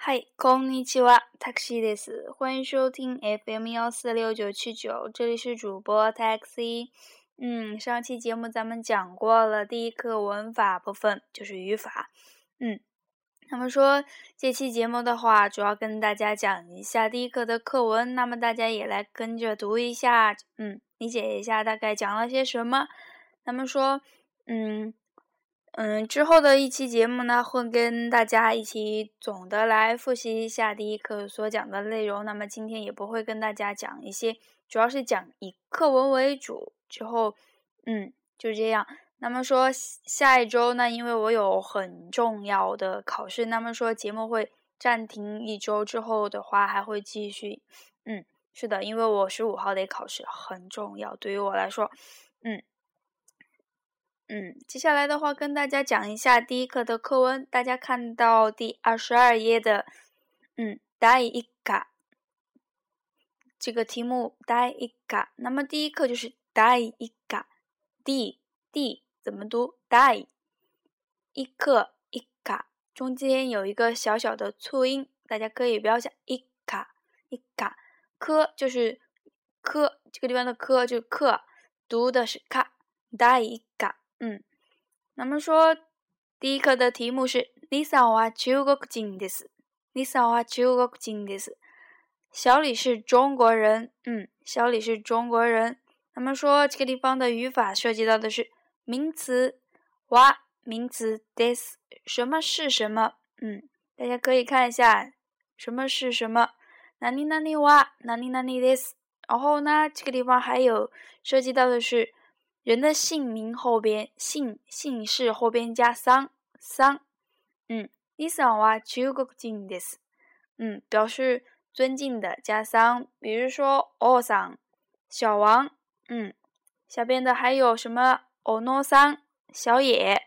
嗨，こんにちは、taxi です。欢迎收听 FM 幺四六九七九，这里是主播 taxi。嗯，上期节目咱们讲过了第一课文法部分，就是语法。嗯，那么说这期节目的话，主要跟大家讲一下第一课的课文。那么大家也来跟着读一下，嗯，理解一下大概讲了些什么。那么说，嗯。 嗯，之后的一期节目呢，会跟大家一起总的来复习一下第一课所讲的内容。那么今天也不会跟大家讲一些，主要是讲以课文为主。之后，嗯，就这样。那么说下一周呢，因为我有很重要的考试，那么说节目会暂停一周。之后的话还会继续。嗯，是的，因为我十五号得考试，很重要，对于我来说，嗯。嗯，接下来的话跟大家讲一下第一课的课文。大家看到第二十二页的，嗯，第一课这个题目，第一课。那么第一课就是第一课，d d 怎么读？第一课一卡，中间有一个小小的促音，大家可以不要想一卡一卡，科就是科，这个地方的科就是课，读的是卡，第一课。嗯，那么说第一课的题目是“李さんは中国人です”。李さんは中国人です。小李是中国人。嗯，小李是中国人。那么说这个地方的语法涉及到的是名词哇，名词 this，什么是什么？嗯，大家可以看一下什么是什么。哪里哪里哇，哪里哪里 this。然后呢，这个地方还有涉及到的是。 人的姓名后边姓姓氏后边加桑桑，嗯，伊桑哇中国人です，嗯，表示尊敬的加桑，比如说奥桑小王，嗯，下边的还有什么奥诺桑小野，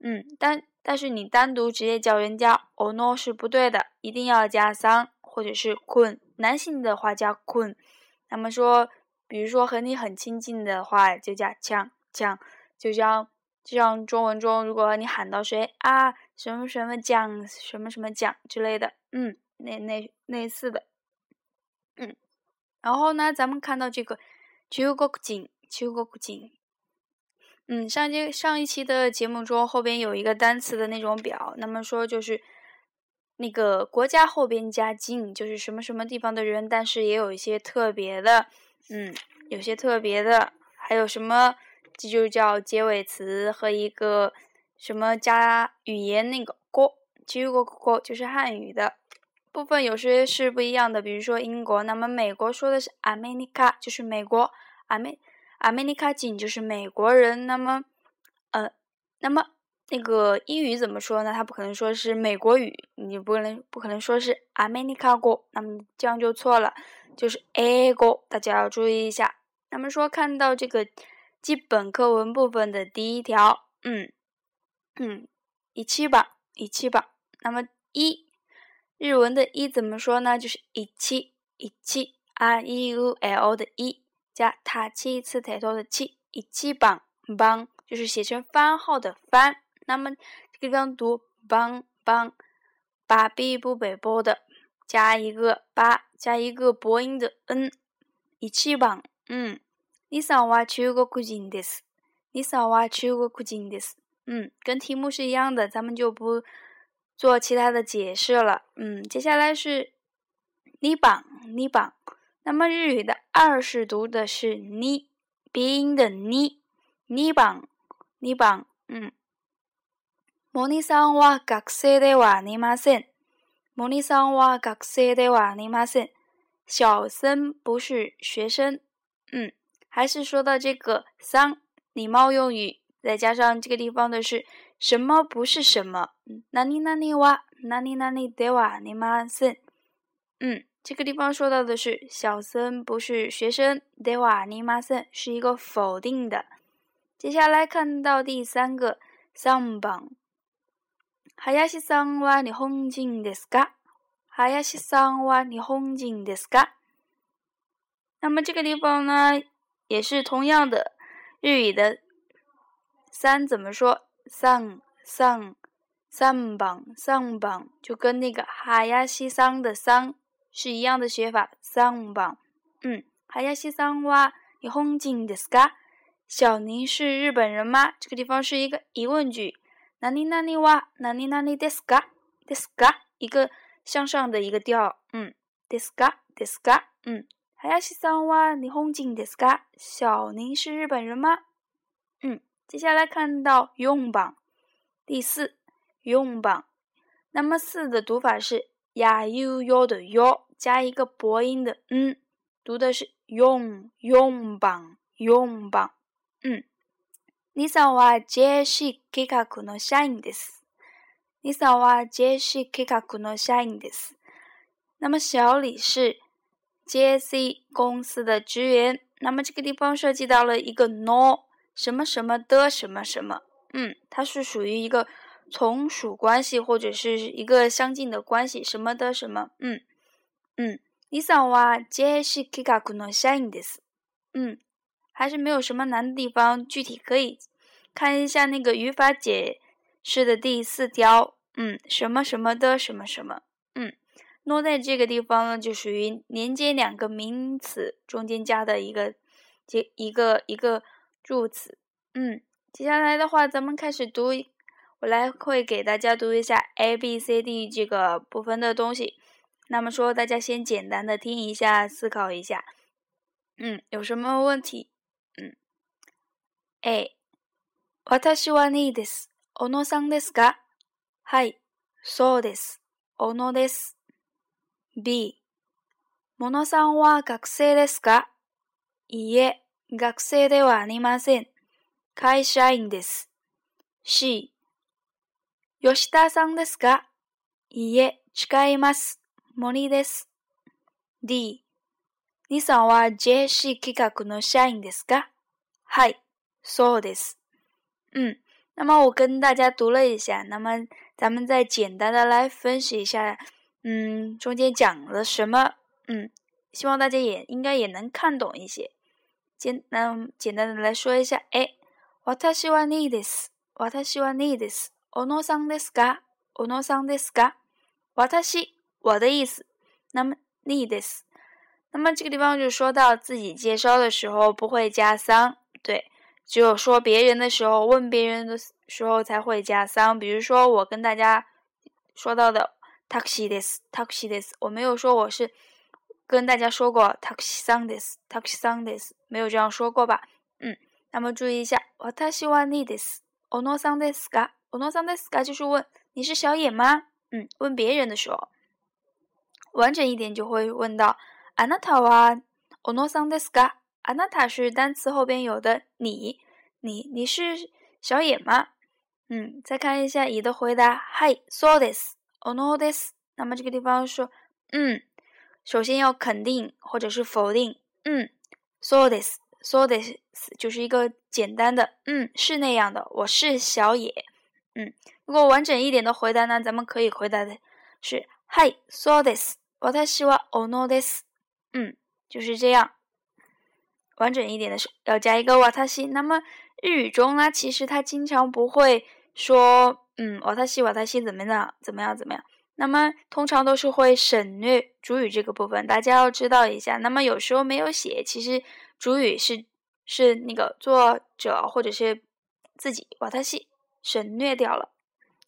嗯，但但是你单独直接叫人家奥诺是不对的，一定要加桑或者是坤，男性的话加坤，那么说。比如说和你很亲近的话，就叫讲讲，就像就像中文中，如果你喊到谁啊，什么什么讲，什么什么讲之类的，嗯，那那类似的，嗯，然后呢，咱们看到这个中国景，中国景，嗯，上节上一期的节目中后边有一个单词的那种表，那么说就是那个国家后边加景，就是什么什么地方的人，但是也有一些特别的。嗯，有些特别的，还有什么？这就叫结尾词和一个什么加语言那个“国”，中国国就是汉语的部分，有些是不一样的。比如说英国，那么美国说的是 “America”，就是美国，“Amer”，“America” 仅就是美国人。那么，呃，那么那个英语怎么说呢？它不可能说是美国语，你不能不可能说是 “America” 国，那么这样就错了。就是 A 个，大家要注意一下。那么说，看到这个基本课文部分的第一条，嗯嗯，一七吧，一七吧。那么一日文的一怎么说呢？就是一七一七 R E U L 的一加他七次抬头的七，一七榜榜就是写成番号的番。那么这个地方读邦邦，把 B 不北波的。加一个八，加一个播音的 n，一起榜。嗯，你上话中国人です。你上话中国人です。嗯，跟题目是一样的，咱们就不做其他的解释了。嗯，接下来是你榜，你榜。那么日语的二是读的是你，鼻音的你，你榜，你榜。嗯， モニさんは学生ではありません。モニさんは学生ではありません。小森不是学生。嗯，还是说到这个桑礼貌用语，再加上这个地方的是什么不是什么。哪里哪里は哪里哪里ではありません。嗯，这个地方说到的是小森不是学生。ではありません是一个否定的。接下来看到第三个三番。 林さんは日本人ですか？林さんは日本人ですか？那么这个地方呢，也是同样的，日语的三怎么说？三三 三榜三榜就跟那个哈亚西桑的桑是一样的写法。三榜，嗯，哈亚西桑哇，你红金的斯嘎，小宁是日本人吗？这个地方是一个疑问句。 哪里哪里哇，哪里哪里的斯嘎，的斯嘎，一个向上的一个调，嗯，的斯嘎，的斯嘎，嗯。哈亚西桑哇，你红金的斯嘎，小宁是日本人吗？嗯，接下来看到用榜第四。用榜，那么四的读法是呀 u u 的 u 加一个播音的嗯，读的是用用榜用榜。嗯，你さはジェシ企画の社員です。你さはジェシ企画の社員です。那么小李是 JC 公司的职员。那么这个地方涉及到了一个 no 什么什么的什么什么。嗯，它是属于一个。从属关系或者是一个相近的关系，什么的什么，嗯嗯，你想哇，这是キカクの社員です。嗯， 还是没有什么难的地方，具体可以看一下那个语法解释的第四条，嗯，什么什么的什么什么，嗯，诺在这个地方呢，就属于连接两个名词中间加的一个接一个一个助词，嗯，接下来的话，咱们开始读。我来会给大家读一下 A B C D 这个部分的东西。那么说，大家先简单的听一下，思考一下。嗯，有什么问题？A，私はにです。小野さんですか？はい、そうです。小野です。B、モノさんは学生ですか？いいえ、学生ではありません。会社員です。C、吉田さんですか？いいえ、違います。森です。D、你さんは JC 企画の社員ですか？はい、そうです。嗯，那么我跟大家读了一下，那么咱们再简单的来分析一下，嗯，中间讲了什么？嗯，希望大家也应该也能看懂一些。简那简单的来说一下，哎，私はにです。私はにです。小野さんですか？小野さんですか？私，我的意思。那么你です。那么这个地方就说到自己介绍的时候不会加桑，对， 只有说别人的时候，问别人的时候才会加桑。比如说我跟大家说到的 taxi です taxi です，我没有说我是跟大家说过 taxi さんです taxi さんです，没有这样说过吧？嗯，那么注意一下，私は你です。小野さんですか？おのさんですか？就是问你是小野吗？嗯，问别人的时候，完整一点就会问到あなたはおのさんですか？ あなた是单词后边有的你，你你是小野吗？嗯，再看一下乙的回答，はい、そうです。おのです。那么这个地方说，嗯，首先要肯定或者是否定，嗯，そうです。そうです，就是一个简单的，嗯，是那样的，我是小野。嗯，如果完整一点的回答呢，咱们可以回答的是“嗨，so this，私はオノです。”嗯，就是这样。 完整一点的是要加一个私。那么日语中呢，其实它经常不会说“嗯，私私怎么样怎么样怎么样”。那么通常都是会省略主语这个部分，大家要知道一下。那么有时候没有写，其实主语是是那个作者或者是自己私。省略掉了。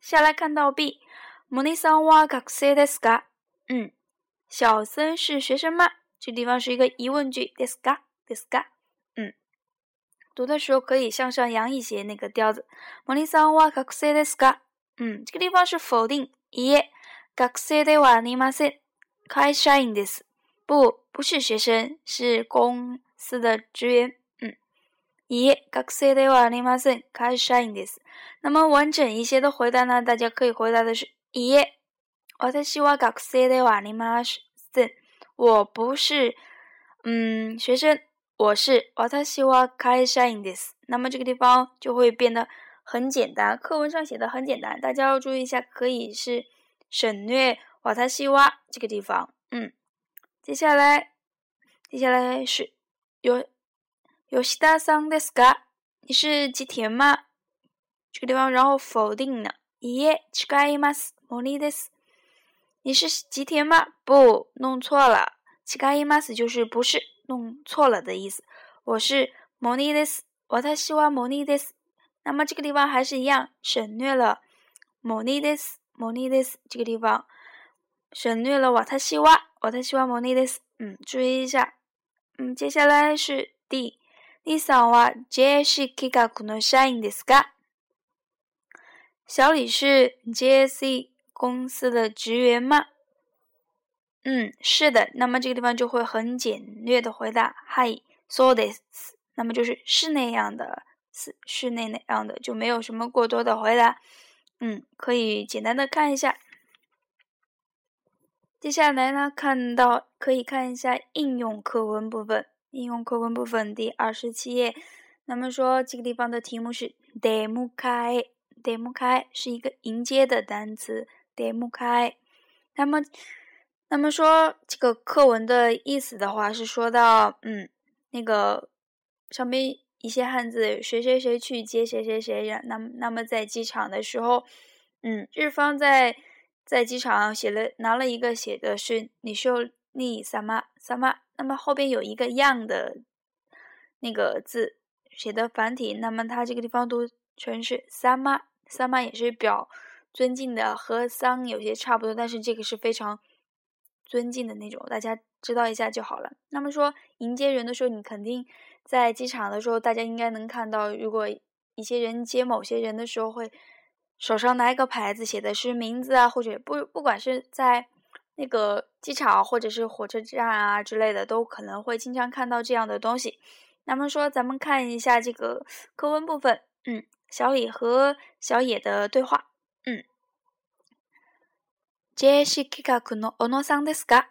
下来看到 B，モニさんは学生ですか？嗯，小森是学生吗？这地方是一个疑问句，ですか？ ですか？嗯，读的时候可以向上扬一些那个调子。モニさんは学生ですか？嗯，这个地方是否定，いえ、学生ではありません。会社員です。不，不是学生，是公司的职员。いえ、学生ではありません。会社員です。那么完整一些的回答呢？大家可以回答的是：いえ、私は学生ではありません。我不是，嗯，学生， 我是私は会社員です。那么这个地方就会变得很简单，课文上写的很简单，大家要注意一下，可以是省略私は这个地方。嗯，接下来，接下来是有。吉田さんですか？你是吉田吗？这个地方，然后否定的， いいえ、違います。モニです。你是吉田吗？不，弄错了。違います就是不是， 弄错了的意思。我是モニです。私はモニです。那么这个地方还是一样，省略了モニです。モニです这个地方省略了私は私はモニです。嗯，注意一下。嗯，接下来是 D。李さんは JC 企画の社員ですか？小李是 JC 公司的职员吗？ 嗯，是的。那么这个地方就会很简略的回答，Hi, so this。那么就是是那样的，是是那样的，就没有什么过多的回答。嗯，可以简单的看一下。接下来呢，看到可以看一下应用课文部分。应用课文部分第二十七页，那么说这个地方的题目是 “demo 开 ”，“demo 开”是一个迎接的单词，“demo 开”。那么，那么说这个课文的意思的话，是说到，嗯，那个上面一些汉字，谁谁谁去接谁谁谁呀，那那么在机场的时候，嗯，日方在在机场写了拿了一个写的是“你秀丽萨玛萨玛”。那么后边有一个样的那个字写的繁体，那么它这个地方读成是三妈，三妈也是表尊敬的，和桑有些差不多，但是这个是非常尊敬的那种，大家知道一下就好了。那么说迎接人的时候，你肯定在机场的时候，大家应该能看到，如果一些人接某些人的时候，会手上拿一个牌子，写的是名字啊，或者不不管是在。那个机场或者是火车站啊之类的，都可能会经常看到这样的东西。那么说，咱们看一下这个课文部分。嗯，小李和小野的对话。嗯。JC 企画の小野さんですか？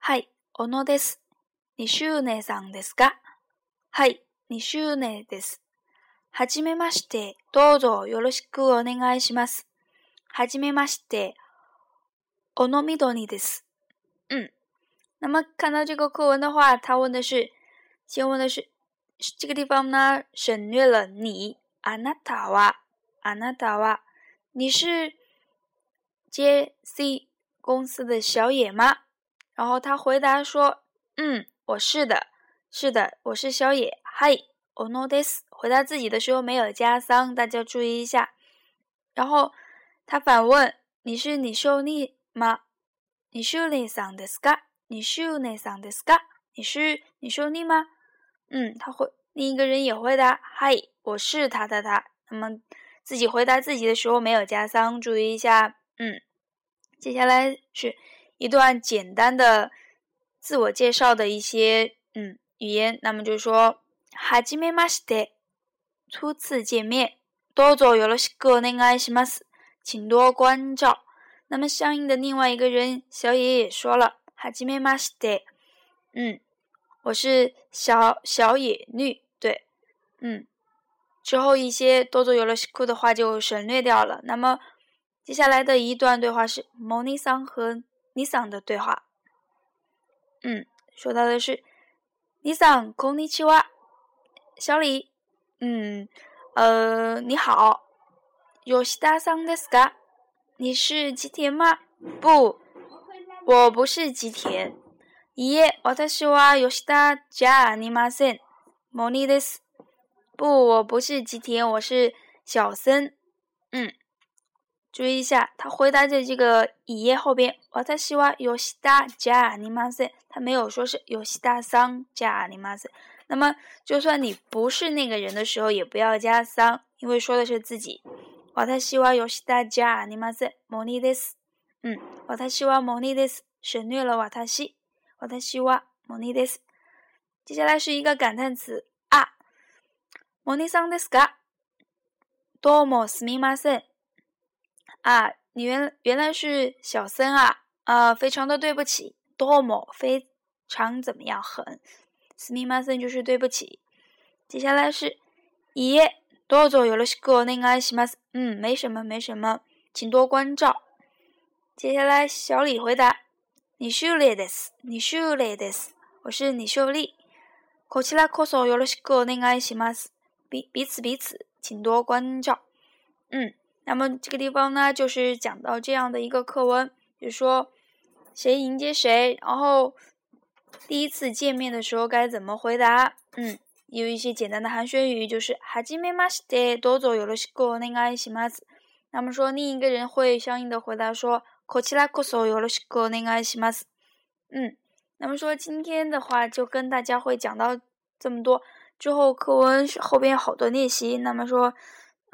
はい、小野です。二周年さんですか？はい、二周年です。はじめまして、どうぞよろしくお願いします。はじめまして。おのみどにです。嗯，那么看到这个课文的话，他问的是，先问的是这个地方呢，省略了你。あなたは、あなたは，你是 JC 公司的小野吗？然后他回答说，嗯，我是的，是的，我是小野。嗨，おのです。回答自己的时候没有加桑，大家注意一下。然后他反问，你是你秀丽？吗？你是内桑的斯卡？你是内桑的斯卡？你是你说你吗？嗯，他回另一个人也回答：嗨，我是他的他。那么自己回答自己的时候没有加桑，注意一下。嗯， 接下来是一段简单的自我介绍的一些嗯语言。那么就是说，はじめまして，初次见面。どうぞよろしくお願いします，请多关照。那么相应的另外一个人小野也说了，哈基梅马西德，嗯，我是小小野绿，对，嗯，之后一些多做有了西库的话就省略掉了。那么 接下来的一段对话是莫尼桑和尼桑的对话，嗯，说到的是尼桑空尼奇哇，小李，嗯，呃，你好，有西达桑的斯卡。你是吉田吗？不，我不是吉田。いえ、私は吉田じゃありません。モニです。不，我不是吉田，我是小森。嗯， 注意一下，他回答在这个いえ后边。私は吉田じゃありません。他没有说是吉田さんじゃありません。那么，就算你不是那个人的时候，也不要加桑，因为说的是自己。私は吉田じゃありません。モニです。嗯，私はモニです。省略了私。私はモニです。接下来是一个感叹词啊，モニさんですか？どうもすみません。 啊，你原原来是小森啊，啊，非常的对不起。どうも非常怎么样？很。すみません就是对不起。接下来是いいえ。多做有了西哥那个爱西马斯，嗯，没什么，没什么，请多关照。接下来，小李回答：“你秀丽的斯，你秀丽的斯，我是你秀丽。口起来咳嗽有了西哥那个爱西马斯，彼彼此彼此，请多关照。”嗯， 那么这个地方呢，就是讲到这样的一个课文，就说谁迎接谁，然后第一次见面的时候该怎么回答？嗯，有一些简单的寒暄语，就是はじめまして、どうぞよろしくお願いします。那么说另一个人会相应的回答说こちらこそよろしくお願いします。嗯，那么说今天的话就跟大家会讲到这么多，之后课文后边有好多练习，那么说。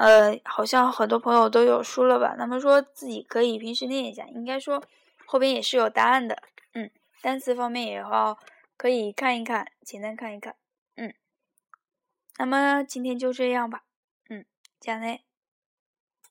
呃，好像很多朋友都有书了吧？那么说自己可以平时练一下，应该说后边也是有答案的。嗯，单词方面也要可以看一看，简单看一看。嗯，那么今天就这样吧。嗯，加内。